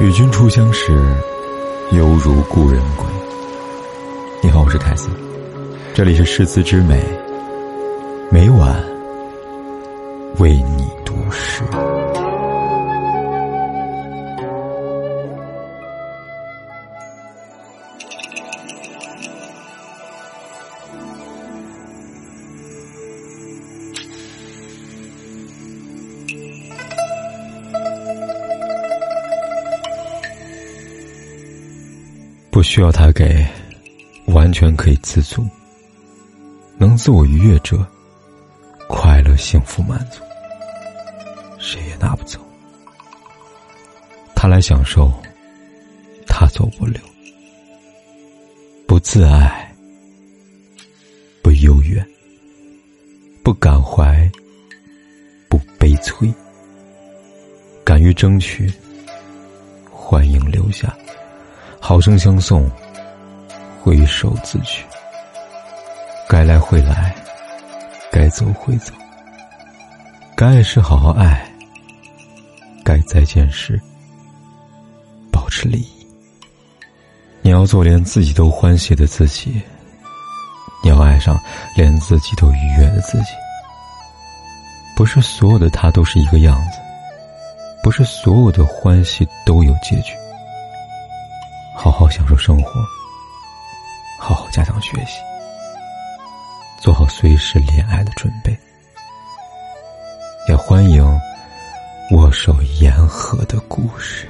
与君初相识，犹如故人归。你好，我是凯斯，这里是诗词之美，每晚为你读诗。不需要他给，完全可以自足。能自我愉悦者，快乐、幸福、满足，谁也拿不走。他来享受，他走不留。不自爱，不幽怨，不感怀，不悲催，敢于争取，欢迎留下。好生相送，挥手自去。该来会来，该走会走。该爱时好好爱，该再见时保持礼仪。你要做连自己都欢喜的自己，你要爱上连自己都愉悦的自己。不是所有的他都是一个样子，不是所有的欢喜都有结局。好好享受生活，好好加强学习，做好随时恋爱的准备，也欢迎握手言和的故事。